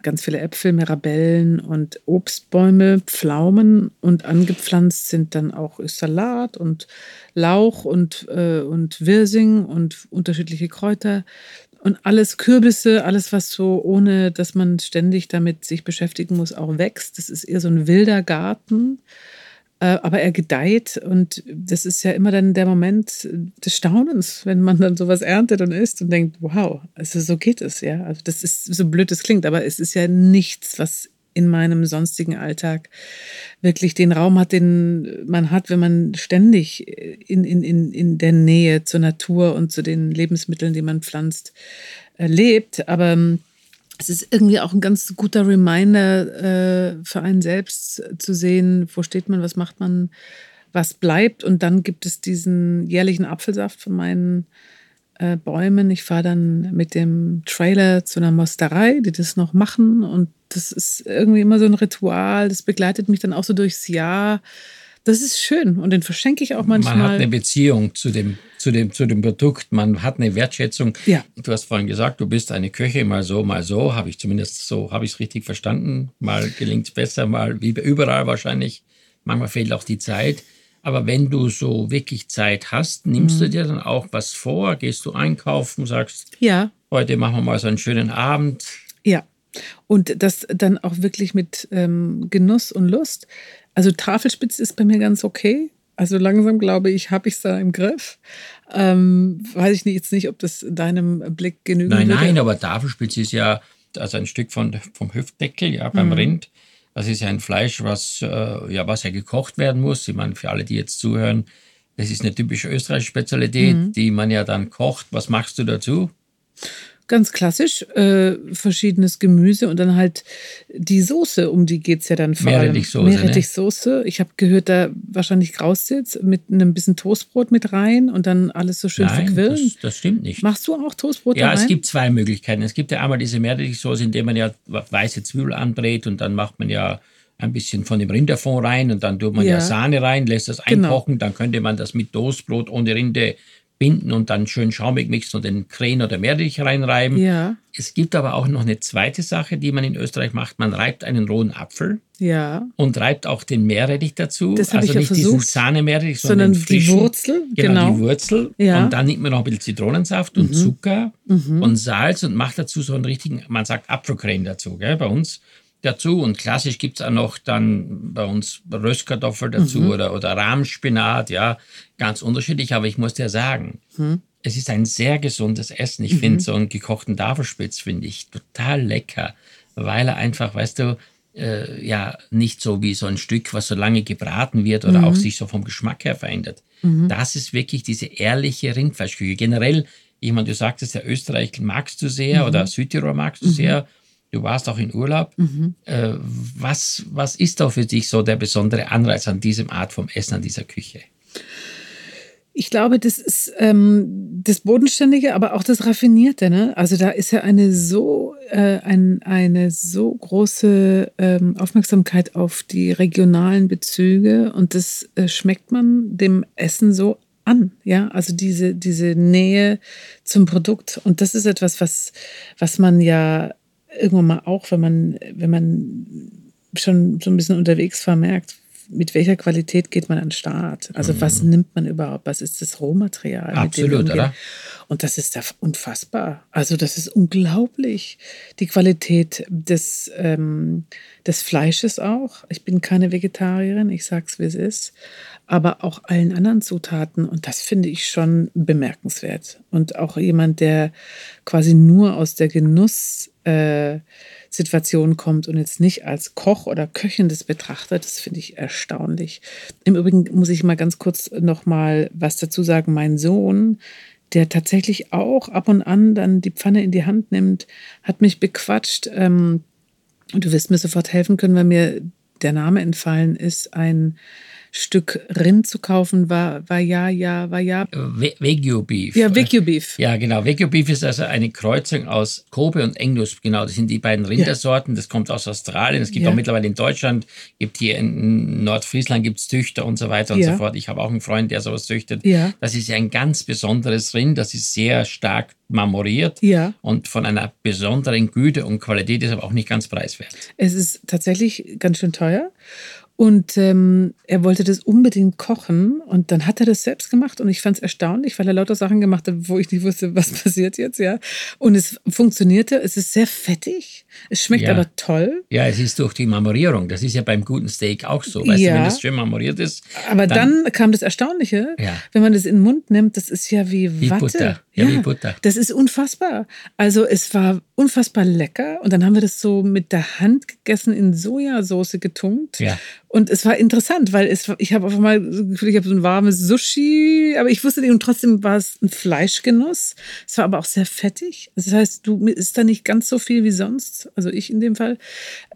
ganz viele Äpfel, Mirabellen und Obstbäume, Pflaumen und angepflanzt sind dann auch Salat und Lauch und, äh, und Wirsing und unterschiedliche Kräuter und alles Kürbisse, alles, was so, ohne dass man ständig damit sich beschäftigen muss, auch wächst. Das ist eher so ein wilder Garten, aber er gedeiht. Und das ist ja immer dann der Moment des Staunens, wenn man dann sowas erntet und isst und denkt, wow, also so geht es, ja. Also das ist so blöd, es klingt, aber es ist ja nichts, was in meinem sonstigen Alltag wirklich den Raum hat, den man hat, wenn man ständig in, in, in, in der Nähe zur Natur und zu den Lebensmitteln, die man pflanzt, äh, lebt. Aber ähm, es ist irgendwie auch ein ganz guter Reminder äh, für einen selbst zu sehen, wo steht man, was macht man, was bleibt. Und dann gibt es diesen jährlichen Apfelsaft von meinen äh, Bäumen. Ich fahre dann mit dem Trailer zu einer Mosterei, die das noch machen. Und das ist irgendwie immer so ein Ritual. Das begleitet mich dann auch so durchs Jahr. Das ist schön und den verschenke ich auch manchmal. Man hat eine Beziehung zu dem, zu dem, zu dem Produkt, man hat eine Wertschätzung. Ja. Du hast vorhin gesagt, du bist eine Köche, mal so, mal so. Habe ich zumindest so, habe ich es richtig verstanden. Mal gelingt es besser, mal wie überall wahrscheinlich. Manchmal fehlt auch die Zeit. Aber wenn du so wirklich Zeit hast, nimmst mhm. du dir dann auch was vor? Gehst du einkaufen, sagst, ja. heute machen wir mal so einen schönen Abend? Und das dann auch wirklich mit ähm, Genuss und Lust. Also Tafelspitze ist bei mir ganz okay. Also langsam glaube ich, habe ich es da im Griff. Ähm, weiß ich jetzt nicht, ob das deinem Blick genügt. Nein, würde. nein, aber Tafelspitze ist ja also ein Stück von, vom Hüftdeckel, ja, beim mhm. Rind. Das ist ja ein Fleisch, was, äh, ja, was ja gekocht werden muss. Ich meine, für alle, die jetzt zuhören, das ist eine typische österreichische Spezialität, mhm. die man ja dann kocht. Was machst du dazu? Ganz klassisch, äh, verschiedenes Gemüse und dann halt die Soße, um die geht es ja dann vor Meerrettichsoße, allem. Meerrettichsoße. Ne? Ich habe gehört, da wahrscheinlich graust jetzt mit einem bisschen Toastbrot mit rein und dann alles so schön Nein, verquillen. Das, das stimmt nicht. Machst du auch Toastbrot Ja, rein? es gibt zwei Möglichkeiten. Es gibt ja einmal diese Meerrettichsoße, in der man ja weiße Zwiebel anbrät und dann macht man ja ein bisschen von dem Rinderfond rein und dann tut man ja, ja Sahne rein, lässt das einkochen, genau. dann könnte man das mit Toastbrot ohne Rinde binden und dann schön schaumig mixen und den Krähen oder Meerrettich reinreiben. Ja. Es gibt aber auch noch eine zweite Sache, die man in Österreich macht. Man reibt einen rohen Apfel ja. und reibt auch den Meerrettich dazu. Das also ich nicht versucht, diesen Sahne-Meerrettich, sondern, sondern die Wurzel. Genau, genau, die Wurzel. Ja. Und dann nimmt man noch ein bisschen Zitronensaft und mhm. Zucker mhm. und Salz und macht dazu so einen richtigen, man sagt Apfelcreme dazu, gell, bei uns dazu. Und klassisch gibt es auch noch dann bei uns Röstkartoffel dazu mhm. oder, oder Rahmspinat, ja, ganz unterschiedlich. Aber ich muss dir sagen, mhm. es ist ein sehr gesundes Essen. Ich mhm. finde so einen gekochten Tafelspitz, finde ich total lecker, weil er einfach, weißt du, äh, ja, nicht so wie so ein Stück, was so lange gebraten wird oder auch mhm. sich so vom Geschmack her verändert. Mhm. Das ist wirklich diese ehrliche Rindfleischküche. Generell, ich meine, du sagtest ja, Österreich magst du sehr mhm. oder Südtirol magst du sehr Du warst auch in Urlaub. Mhm. Äh, was, was ist da für dich so der besondere Anreiz an diesem Art vom Essen, an dieser Küche? Ich glaube, das ist ähm, das Bodenständige, aber auch das Raffinierte. Ne? Also da ist ja eine so, äh, ein, eine so große ähm, Aufmerksamkeit auf die regionalen Bezüge und das äh, schmeckt man dem Essen so an. Ja, also diese, diese Nähe zum Produkt. Und das ist etwas, was, was man ja irgendwann mal auch, wenn man, wenn man schon so ein bisschen unterwegs war, merkt, mit welcher Qualität geht man an den Start? Also mhm. was nimmt man überhaupt? Was ist das Rohmaterial? Absolut, oder? Und das ist da unfassbar. Also das ist unglaublich. Die Qualität des, ähm, des Fleisches auch. Ich bin keine Vegetarierin, ich sag's wie es ist. Aber auch allen anderen Zutaten. Und das finde ich schon bemerkenswert. Und auch jemand, der quasi nur aus der Genuss äh, Situation kommt und jetzt nicht als Koch oder Köchin das betrachtet, das finde ich erstaunlich. Im Übrigen muss ich mal ganz kurz noch mal was dazu sagen. Mein Sohn, der tatsächlich auch ab und an dann die Pfanne in die Hand nimmt, hat mich bequatscht. Ähm, du wirst mir sofort helfen können, weil mir der Name entfallen ist. Ein Stück Rind zu kaufen, war, war ja, ja, war ja. Wagyu Beef. Ja, Wagyu Beef. Ja, genau. Wagyu Beef ist also eine Kreuzung aus Kobe und Angus. Genau, das sind die beiden Rindersorten. Das kommt aus Australien. Es gibt ja. auch mittlerweile in Deutschland, gibt hier in Nordfriesland gibt es Züchter und so weiter und ja. so fort. Ich habe auch einen Freund, der sowas züchtet. Ja. Das ist ja ein ganz besonderes Rind. Das ist sehr stark marmoriert ja. und von einer besonderen Güte und Qualität ist aber auch nicht ganz preiswert. Es ist tatsächlich ganz schön teuer. Und ähm, er wollte das unbedingt kochen und dann hat er das selbst gemacht und ich fand es erstaunlich, weil er lauter Sachen gemacht hat, wo ich nicht wusste, was passiert jetzt, ja. Und es funktionierte, es ist sehr fettig, es schmeckt ja. aber toll. Ja, es ist durch die Marmorierung, das ist ja beim guten Steak auch so, weißt ja. du, wenn das schön marmoriert ist. Aber dann, dann kam das Erstaunliche, ja. wenn man das in den Mund nimmt, das ist ja wie, wie Watte. Butter. Ja, ja, wie Butter. Das ist unfassbar. Also es war unfassbar lecker und dann haben wir das so mit der Hand gegessen, in Sojasauce getunkt. Ja. Und es war interessant, weil es, ich habe auf einmal das Gefühl, ich habe so ein warmes Sushi, aber ich wusste nicht und trotzdem war es ein Fleischgenuss. Es war aber auch sehr fettig. Das heißt, du isst da nicht ganz so viel wie sonst, also ich in dem Fall.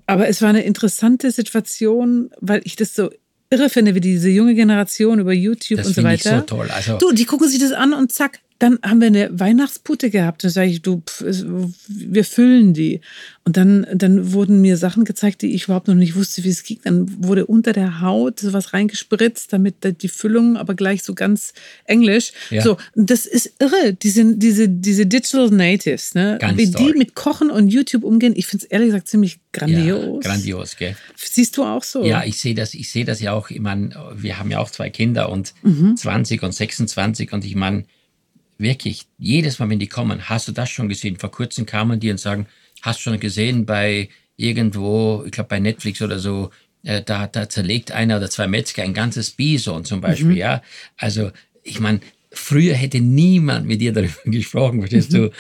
Aber es war eine interessante Situation, weil ich das so irre finde, wie diese junge Generation über YouTube das und so weiter. Ich so toll. Also du, die gucken sich das an und zack, dann haben wir eine Weihnachtspute gehabt. Da sage ich, du, pf, wir füllen die. Und dann, dann wurden mir Sachen gezeigt, die ich überhaupt noch nicht wusste, wie es ging. Dann wurde unter der Haut sowas reingespritzt, damit die Füllung aber gleich so ganz englisch. Ja. So, das ist irre, diese, diese, diese Digital Natives, ne? Ganz wie toll. die mit Kochen und YouTube umgehen. Ich finde es ehrlich gesagt ziemlich grandios. Ja, grandios, gell? Siehst du auch so? Ja, ich sehe das, ich sehe das ja auch. Ich meine, wir haben ja auch zwei Kinder und mhm. 20 und 26 und ich meine, wirklich, jedes Mal, wenn die kommen, hast du das schon gesehen? Vor kurzem kamen die und sagen, hast du schon gesehen bei irgendwo, ich glaube bei Netflix oder so, äh, da, da zerlegt einer oder zwei Metzger ein ganzes Bison zum Beispiel, mhm. ja. Also, ich meine, früher hätte niemand mit dir darüber gesprochen, verstehst mhm. du?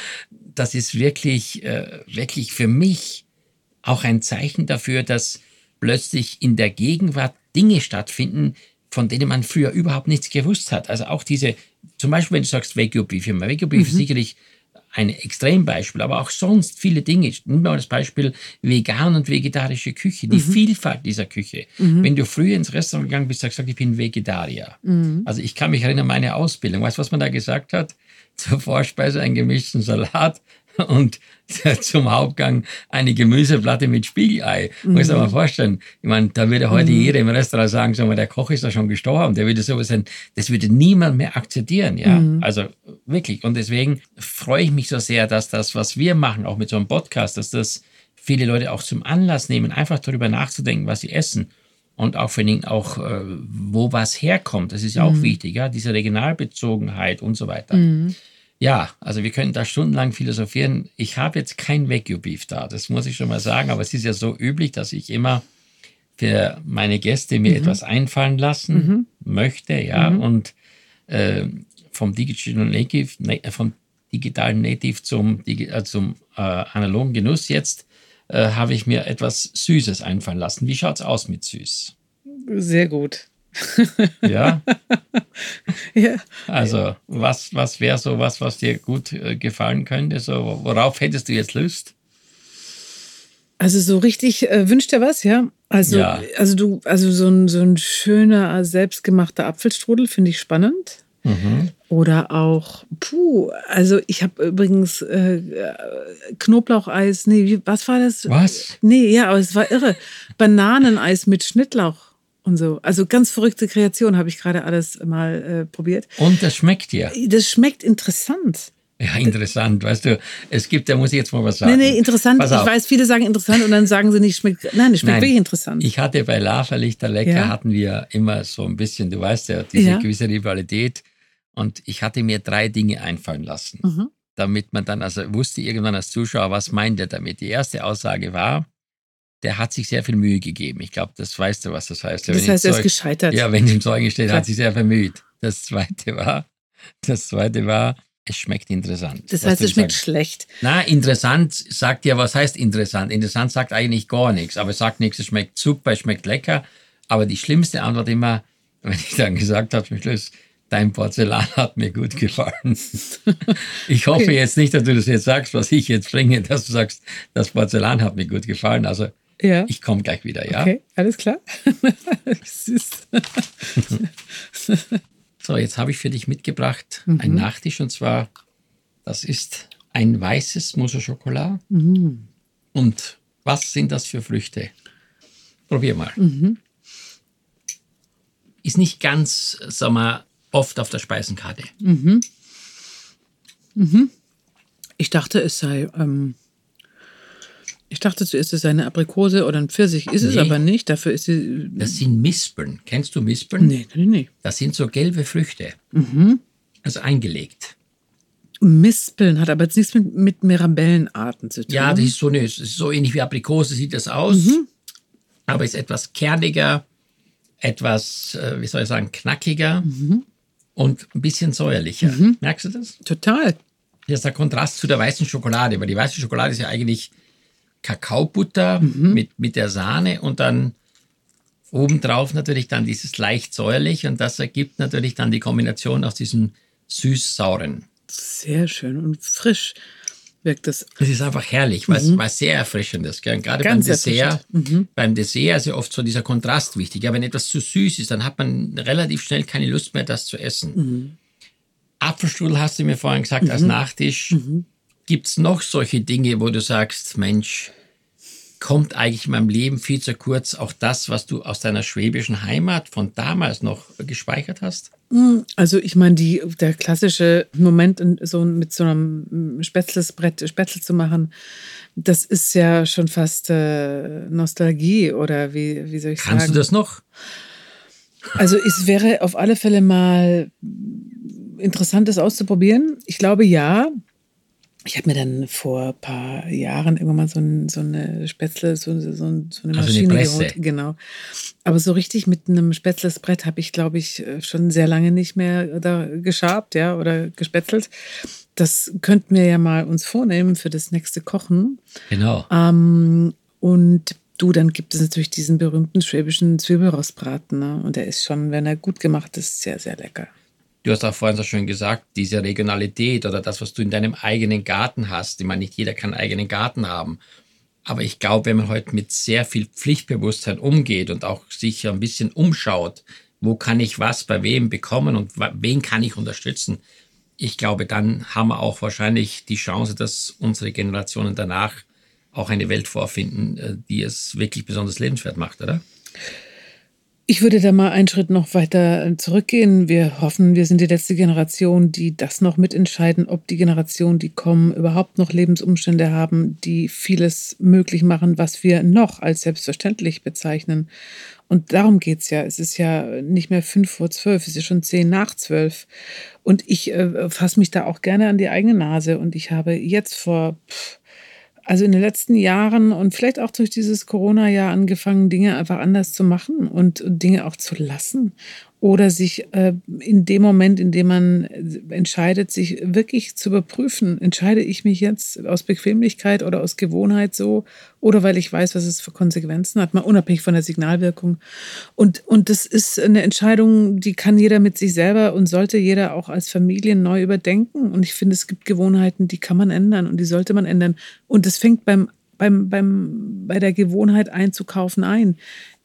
Das ist wirklich, äh, wirklich für mich auch ein Zeichen dafür, dass plötzlich in der Gegenwart Dinge stattfinden, von denen man früher überhaupt nichts gewusst hat. Also auch diese zum Beispiel, wenn du sagst Wagyu Beef mhm. ist sicherlich ein Extrembeispiel, aber auch sonst viele Dinge. Nimm mal das Beispiel vegan und vegetarische Küche, die mhm. Vielfalt dieser Küche. Mhm. Wenn du früher ins Restaurant gegangen bist, sagst du, ich bin Vegetarier. Mhm. Also ich kann mich erinnern, an meine Ausbildung. Weißt du, was man da gesagt hat? Zur Vorspeise einen gemischten Salat, und zum Hauptgang eine Gemüseplatte mit Spiegelei. Mhm. Muss man mal vorstellen. Ich meine, da würde heute mhm. jeder im Restaurant sagen, sag mal, der Koch ist da schon gestorben. Der würde sowas sein. Das würde niemand mehr akzeptieren, ja. Mhm. Also wirklich. Und deswegen freue ich mich so sehr, dass das, was wir machen, auch mit so einem Podcast, dass das viele Leute auch zum Anlass nehmen, einfach darüber nachzudenken, was sie essen. Und auch vor allen Dingen auch, äh, wo was herkommt. Das ist ja auch mhm. wichtig, ja. Diese Regionalbezogenheit und so weiter. Mhm. Ja, also wir können da stundenlang philosophieren. Ich habe jetzt kein Wagyu-Beef da, das muss ich schon mal sagen, aber es ist ja so üblich, dass ich immer für meine Gäste mir mhm. etwas einfallen lassen mhm. möchte, ja, mhm. und äh, vom Digital Native, ne, vom digitalen Native zum, äh, zum äh, analogen Genuss jetzt äh, habe ich mir etwas Süßes einfallen lassen. Wie schaut es aus mit süß? Sehr gut. Ja. ja. Also, was, was wäre so was, was dir gut äh, gefallen könnte? So, worauf hättest du jetzt Lust? Also so richtig äh, wünscht er was, ja? Also, ja. also du, also so ein, so ein schöner, selbstgemachter Apfelstrudel finde ich spannend. Mhm. Oder auch, puh, also ich habe übrigens äh, Knoblaucheis, nee, was war das? Was? Nee, ja, aber es war irre. Bananeneis mit Schnittlauch und so. Also ganz verrückte Kreation habe ich gerade alles mal äh, probiert. Und das schmeckt dir? Das schmeckt interessant. Ja, interessant. Weißt du, es gibt, da muss ich jetzt mal was sagen. Nee, nee, interessant. Ich weiß, viele sagen interessant und dann sagen sie nicht, schmeckt. Nein, es schmeckt Nein, wirklich interessant. Ich hatte bei Lava Lichter Lecker ja. hatten wir immer so ein bisschen, du weißt ja, diese ja. gewisse Rivalität. Und ich hatte mir drei Dinge einfallen lassen, mhm. damit man dann, also wusste irgendwann als Zuschauer, was meint er damit. Die erste Aussage war, der hat sich sehr viel Mühe gegeben. Ich glaube, das weißt du, was das heißt. Das heißt, er ist gescheitert. Ja, wenn im Zeugen steht, Klar. hat sich sehr bemüht. Das zweite war, das zweite war, es schmeckt interessant. Das heißt, es schmeckt sagst. schlecht. Na, interessant sagt ja, was heißt interessant? Interessant sagt eigentlich gar nichts, aber es sagt nichts, es schmeckt super, es schmeckt lecker. Aber die schlimmste Antwort immer, wenn ich dann gesagt habe, zum Schluss, dein Porzellan hat mir gut gefallen. Ich hoffe okay. jetzt nicht, dass du das jetzt sagst, was ich jetzt bringe, dass du sagst, das Porzellan hat mir gut gefallen. Also ja. Ich komme gleich wieder, ja? Okay, alles klar. so, jetzt habe ich für dich mitgebracht mhm. einen Nachtisch und zwar, das ist ein weißes Mousse Schokolade. Mhm. Und was sind das für Früchte? Probier mal. Mhm. Ist nicht ganz, sag mal, oft auf der Speisenkarte. Mhm. Mhm. Ich dachte, es sei ähm, ich dachte zuerst, es sei eine Aprikose oder ein Pfirsich. Ist nee. es aber nicht. Dafür ist sie. Das sind Mispeln. Kennst du Mispeln? Nee, nee, nee. Das sind so gelbe Früchte. Mhm. Also eingelegt. Mispeln hat aber jetzt nichts mit, mit Mirabellenarten zu tun. Ja, das ist so, eine, das ist so ähnlich wie Aprikose sieht das aus. Mhm. Aber ist etwas kerniger, etwas, äh, wie soll ich sagen, knackiger mhm. und ein bisschen säuerlicher. Mhm. Merkst du das? Total. Hier ist der Kontrast zu der weißen Schokolade, weil die weiße Schokolade ist ja eigentlich Kakaobutter mhm. mit, mit der Sahne und dann obendrauf natürlich dann dieses leicht säuerlich und das ergibt natürlich dann die Kombination aus diesem süß-sauren. Sehr schön und frisch wirkt das. Es ist einfach herrlich, weil mhm. es sehr erfrischend ist. Gell? Gerade Ganz beim Dessert, mhm. beim Dessert ist ja oft so dieser Kontrast wichtig. Ja, wenn etwas zu süß ist, dann hat man relativ schnell keine Lust mehr, das zu essen. Mhm. Apfelstrudel hast du mir vorhin gesagt, mhm. als Nachtisch. Gibt es noch solche Dinge, wo du sagst, Mensch, kommt eigentlich in meinem Leben viel zu kurz auch das, was du aus deiner schwäbischen Heimat von damals noch gespeichert hast? Hm, also ich meine, die, der klassische Moment, so mit so einem Spätzlesbrett Spätzle zu machen, das ist ja schon fast äh, Nostalgie oder wie, wie soll ich Kannst sagen? Kannst du das noch? Also es wäre auf alle Fälle mal interessant, das auszuprobieren. Ich glaube ja. Ich habe mir dann vor ein paar Jahren irgendwann mal so, ein, so eine Spätzle, so, so, so eine Maschine also geholt. Genau. Aber so richtig mit einem Spätzlesbrett habe ich, glaube ich, schon sehr lange nicht mehr da geschabt, ja, oder gespätzelt. Das könnten wir ja mal uns vornehmen für das nächste Kochen. Genau. Ähm, und du, dann gibt es natürlich diesen berühmten schwäbischen Zwiebelrostbraten. Ne? Und der ist schon, wenn er gut gemacht ist, sehr, sehr lecker. Du hast auch vorhin so schön gesagt, diese Regionalität oder das, was du in deinem eigenen Garten hast. Ich meine, nicht jeder kann einen eigenen Garten haben. Aber ich glaube, wenn man heute mit sehr viel Pflichtbewusstsein umgeht und auch sich ein bisschen umschaut, wo kann ich was bei wem bekommen und wen kann ich unterstützen, ich glaube, dann haben wir auch wahrscheinlich die Chance, dass unsere Generationen danach auch eine Welt vorfinden, äh, die es wirklich besonders lebenswert macht, oder? Ich würde da mal einen Schritt noch weiter zurückgehen. Wir hoffen, wir sind die letzte Generation, die das noch mitentscheiden, ob die Generationen, die kommen, überhaupt noch Lebensumstände haben, die vieles möglich machen, was wir noch als selbstverständlich bezeichnen. Und darum geht es ja. Es ist ja nicht mehr fünf vor zwölf, es ist schon zehn nach zwölf. Und ich äh, fasse mich da auch gerne an die eigene Nase. Und ich habe jetzt vor pff, also in den letzten Jahren und vielleicht auch durch dieses Corona-Jahr angefangen, Dinge einfach anders zu machen und Dinge auch zu lassen oder sich äh, in dem Moment, in dem man entscheidet, sich wirklich zu überprüfen, entscheide ich mich jetzt aus Bequemlichkeit oder aus Gewohnheit so oder weil ich weiß, was es für Konsequenzen hat, mal unabhängig von der Signalwirkung. Und, und das ist eine Entscheidung, die kann jeder mit sich selber und sollte jeder auch als Familie neu überdenken. Und ich finde, es gibt Gewohnheiten, die kann man ändern und die sollte man ändern. Und das fängt beim beim, beim, bei der Gewohnheit einzukaufen ein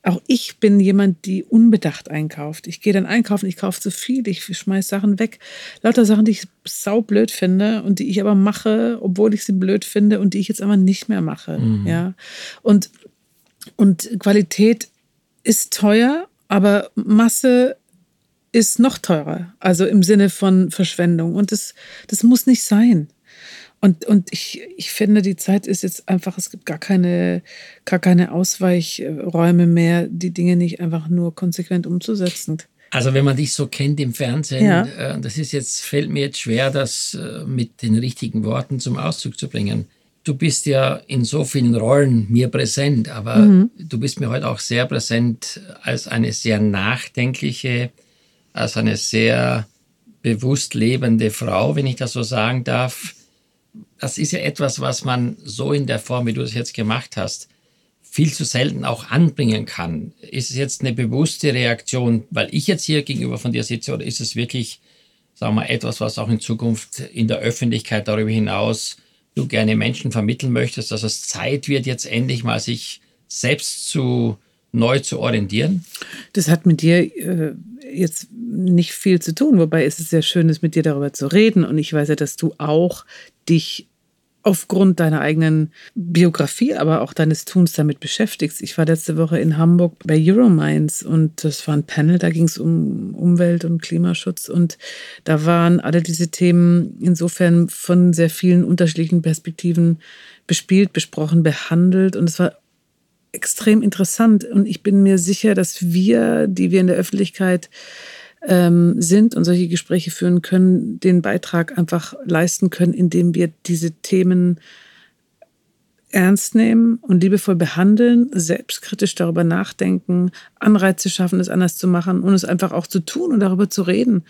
auch ich bin jemand, die unbedacht einkauft. Ich gehe dann einkaufen, ich kaufe zu viel, ich schmeiß Sachen weg. Lauter Sachen, die ich sau blöd finde und die ich aber mache, obwohl ich sie blöd finde und die ich jetzt aber nicht mehr mache. Mhm. Ja. Und, und Qualität ist teuer, aber Masse ist noch teurer. Also im Sinne von Verschwendung. Und das, das muss nicht sein. Und, und ich, ich finde, die Zeit ist jetzt einfach, es gibt gar keine, gar keine Ausweichräume mehr, die Dinge nicht einfach nur konsequent umzusetzen. Also wenn man dich so kennt im Fernsehen, ja. äh, das ist jetzt, fällt mir jetzt schwer, das äh, mit den richtigen Worten zum Ausdruck zu bringen. Du bist ja in so vielen Rollen mir präsent, aber mhm. du bist mir heute auch sehr präsent als eine sehr nachdenkliche, als eine sehr bewusst lebende Frau, wenn ich das so sagen darf das ist ja etwas, was man so in der Form, wie du es jetzt gemacht hast, viel zu selten auch anbringen kann. Ist es jetzt eine bewusste Reaktion, weil ich jetzt hier gegenüber von dir sitze, oder ist es wirklich, sagen wir, etwas, was auch in Zukunft in der Öffentlichkeit darüber hinaus du gerne Menschen vermitteln möchtest, dass es Zeit wird, jetzt endlich mal sich selbst zu neu zu orientieren? Das hat mit dir äh, jetzt nicht viel zu tun, wobei es ist sehr schön ist, mit dir darüber zu reden. Und ich weiß ja, dass du auch dich aufgrund deiner eigenen Biografie, aber auch deines Tuns damit beschäftigst. Ich war letzte Woche in Hamburg bei Euromines und das war ein Panel, da ging es um Umwelt und Klimaschutz. Und da waren alle diese Themen insofern von sehr vielen unterschiedlichen Perspektiven bespielt, besprochen, behandelt. Und es war extrem interessant. Und ich bin mir sicher, dass wir, die wir in der Öffentlichkeit ähm, sind und solche Gespräche führen können, den Beitrag einfach leisten können, indem wir diese Themen ernst nehmen und liebevoll behandeln, selbstkritisch darüber nachdenken, Anreize schaffen, es anders zu machen und es einfach auch zu tun und darüber zu reden.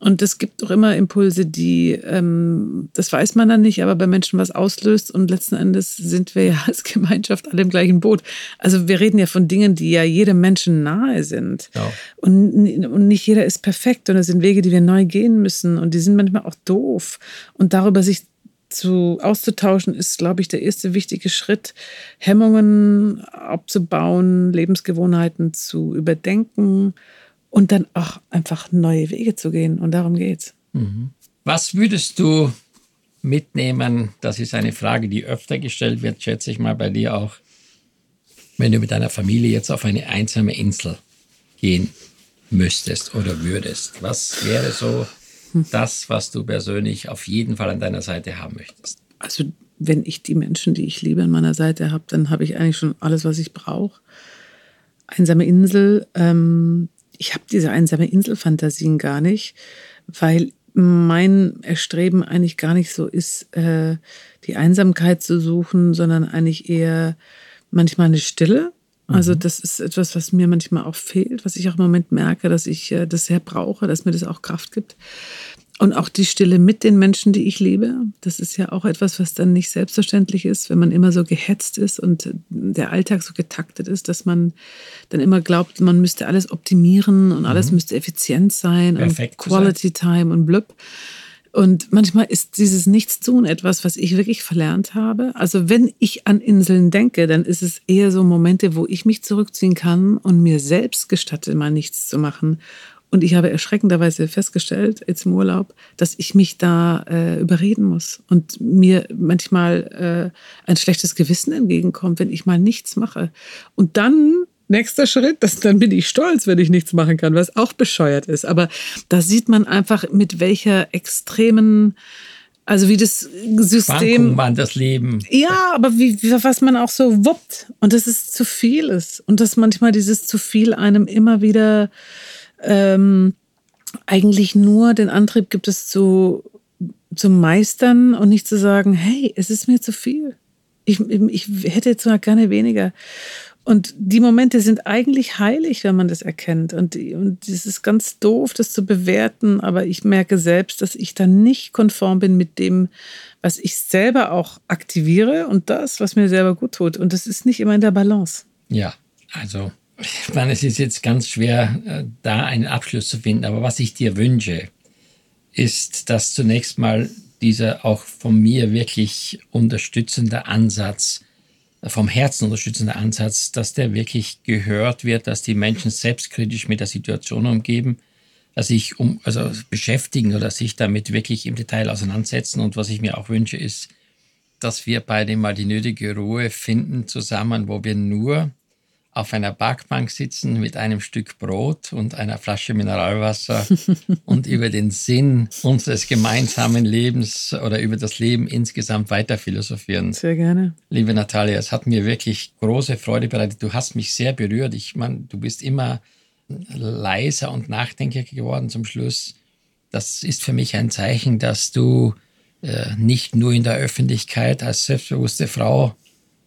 Und es gibt auch immer Impulse, die, ähm, das weiß man dann nicht, aber bei Menschen was auslöst und letzten Endes sind wir ja als Gemeinschaft alle im gleichen Boot. Also wir reden ja von Dingen, die ja jedem Menschen nahe sind. Ja. Und, und nicht jeder ist perfekt und es sind Wege, die wir neu gehen müssen und die sind manchmal auch doof. Und darüber sich zu, auszutauschen, ist, glaube ich, der erste wichtige Schritt, Hemmungen abzubauen, Lebensgewohnheiten zu überdenken und dann auch einfach neue Wege zu gehen. Und darum geht's. Mhm. Was würdest du mitnehmen? Das ist eine Frage, die öfter gestellt wird, schätze ich mal bei dir auch. Wenn du mit deiner Familie jetzt auf eine einsame Insel gehen müsstest oder würdest, was wäre so das, was du persönlich auf jeden Fall an deiner Seite haben möchtest? Also wenn ich die Menschen, die ich liebe, an meiner Seite habe, dann habe ich eigentlich schon alles, was ich brauche. Einsame Insel. Ähm, ich habe diese einsame Insel-Fantasien gar nicht, weil mein Erstreben eigentlich gar nicht so ist, äh, die Einsamkeit zu suchen, sondern eigentlich eher manchmal eine Stille. Also mhm. das ist etwas, was mir manchmal auch fehlt, was ich auch im Moment merke, dass ich äh, das sehr brauche, dass mir das auch Kraft gibt. Und auch die Stille mit den Menschen, die ich liebe, das ist ja auch etwas, was dann nicht selbstverständlich ist, wenn man immer so gehetzt ist und der Alltag so getaktet ist, dass man dann immer glaubt, man müsste alles optimieren und alles mhm. müsste effizient sein Perfekt und Quality sein. Time und blub. Und manchmal ist dieses Nichtstun etwas, was ich wirklich verlernt habe. Also wenn ich an Inseln denke, dann ist es eher so Momente, wo ich mich zurückziehen kann und mir selbst gestatte, mal nichts zu machen und ich habe erschreckenderweise festgestellt, jetzt im Urlaub, dass ich mich da äh, überreden muss und mir manchmal äh, ein schlechtes Gewissen entgegenkommt, wenn ich mal nichts mache. Und dann nächster Schritt, das, dann bin ich stolz, wenn ich nichts machen kann, was auch bescheuert ist. Aber da sieht man einfach, mit welcher extremen also wie das System. Man das Leben. Ja, aber wie, wie, was man auch so wuppt. Und dass es zu viel ist. Und dass manchmal dieses zu viel einem immer wieder ähm, eigentlich nur den Antrieb gibt es zu, zu meistern und nicht zu sagen, hey, es ist mir zu viel. Ich, ich hätte zwar gerne weniger. Und die Momente sind eigentlich heilig, wenn man das erkennt. Und, und es ist ganz doof, das zu bewerten, aber ich merke selbst, dass ich da nicht konform bin mit dem, was ich selber auch aktiviere und das, was mir selber gut tut. Und das ist nicht immer in der Balance. Ja, also ich meine, es ist jetzt ganz schwer, äh, da einen Abschluss zu finden, aber was ich dir wünsche, ist, dass zunächst mal dieser auch von mir wirklich unterstützende Ansatz, vom Herzen unterstützende Ansatz, dass der wirklich gehört wird, dass die Menschen selbstkritisch mit der Situation umgeben, dass sich um, also beschäftigen oder sich damit wirklich im Detail auseinandersetzen. Und was ich mir auch wünsche, ist, dass wir beide mal die nötige Ruhe finden zusammen, wo wir nur auf einer Parkbank sitzen mit einem Stück Brot und einer Flasche Mineralwasser und über den Sinn unseres gemeinsamen Lebens oder über das Leben insgesamt weiter philosophieren. Sehr gerne. Liebe Natalia, es hat mir wirklich große Freude bereitet. Du hast mich sehr berührt. Ich meine, du bist immer leiser und nachdenklicher geworden zum Schluss. Das ist für mich ein Zeichen, dass du äh, nicht nur in der Öffentlichkeit als selbstbewusste Frau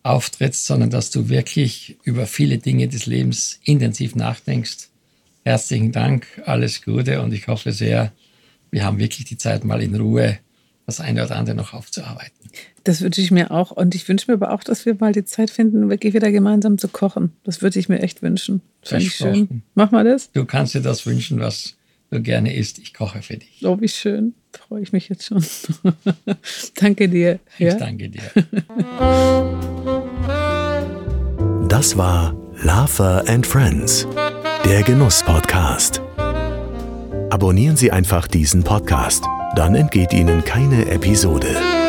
auftrittst, sondern dass du wirklich über viele Dinge des Lebens intensiv nachdenkst. Herzlichen Dank, alles Gute und ich hoffe sehr, wir haben wirklich die Zeit, mal in Ruhe das eine oder andere noch aufzuarbeiten. Das wünsche ich mir auch. Und ich wünsche mir aber auch, dass wir mal die Zeit finden, wirklich wieder gemeinsam zu kochen. Das würde ich mir echt wünschen. Finde ich schön. Mach mal das. Du kannst dir das wünschen, was du gerne isst. Ich koche für dich. Oh, wie schön. Freue ich mich jetzt schon. danke dir. Ja? Ich danke dir. Das war Lava and Friends, der Genuss-Podcast. Abonnieren Sie einfach diesen Podcast, dann entgeht Ihnen keine Episode.